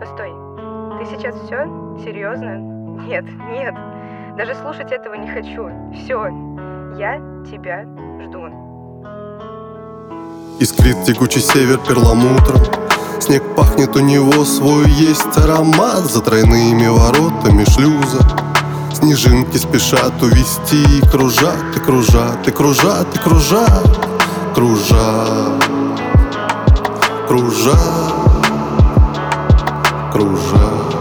Постой, ты сейчас все? Серьезно? Нет, нет. Даже слушать этого не хочу. Все, я тебя жду. Искрит тягучий север перламутром Снег пахнет у него свой есть аромат За тройными воротами шлюза Снежинки спешат увести И кружат, и кружат, и кружат, и кружат Кружат, кружат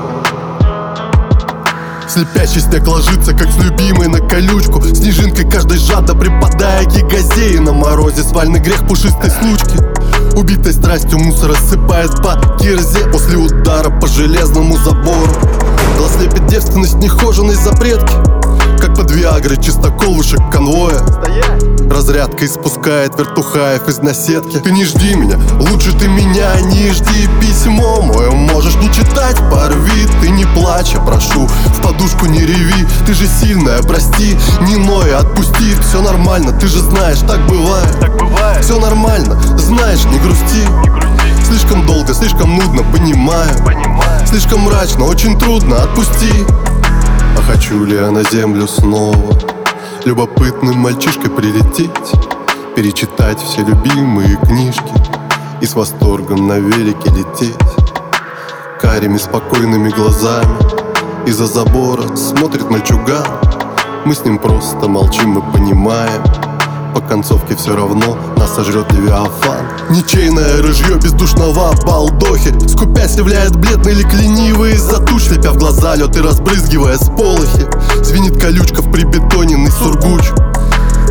Слепящий снег ложится, как с любимой на колючку. Снежинкой каждой жадно припадая к ягозеи На морозе свальный грех пушистой случки. Убитой страстью мусор рассыпает по кирзе После удара по железному забору слепит девственность нехоженной запретки. Как под виагрой чистокол вышек конвоя. Разрядка испускает вертухаев из наседки. Ты не жди меня, лучше ты меня не жди. Письмо мое можешь не читать, порви. Ты не плачь, я прошу, в подушку не реви. Ты же сильная, прости, не ной, отпусти. Все нормально, ты же знаешь, так бывает. Так бывает, Все нормально, знаешь, не грусти, Слишком мрачно, очень трудно, отпусти. А хочу ли я на землю снова Любопытным мальчишкой прилететь? Перечитать все любимые книжки И с восторгом на велике лететь. Карими спокойными глазами Из-за забора смотрит мальчуган. Мы с ним просто молчим и понимаем по концовке все равно нас сожрет Левиафан. Ничейное рыжье бездушного балдохи Скупясь являет бледный лик ленивый из-за туч Слепя в глаза лед и разбрызгивая сполохи. Звенит колючка в прибетоненный сургуч.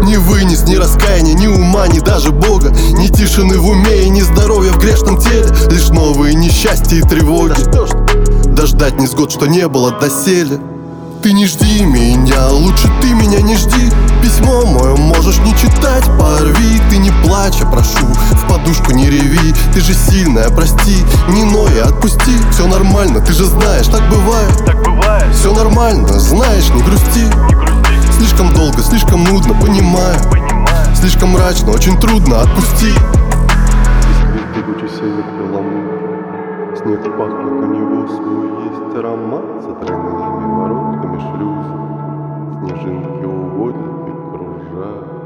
Не вынес ни раскаяния, ни ума, ни даже Бога. Ни тишины в уме и ни здоровья в грешном теле. Лишь новые несчастья и тревоги. Дождать несгод, что не было доселе Ты не жди меня, лучше ты меня не жди. Письмо мое можешь не читать, порви. Ты не плачь, я прошу, в подушку не реви. Ты же сильная, прости, не ной, отпусти. Все нормально, ты же знаешь, так бывает. Так бывает, Все нормально, знаешь, не грусти. Не грусти, Слишком долго, слишком нудно, понимаю. Понимаю. Слишком мрачно, очень трудно, отпусти. Искрит север пахнет, пахнет, у него свой есть аромат За тройными воротками шлюза снежинки уводят и кружат.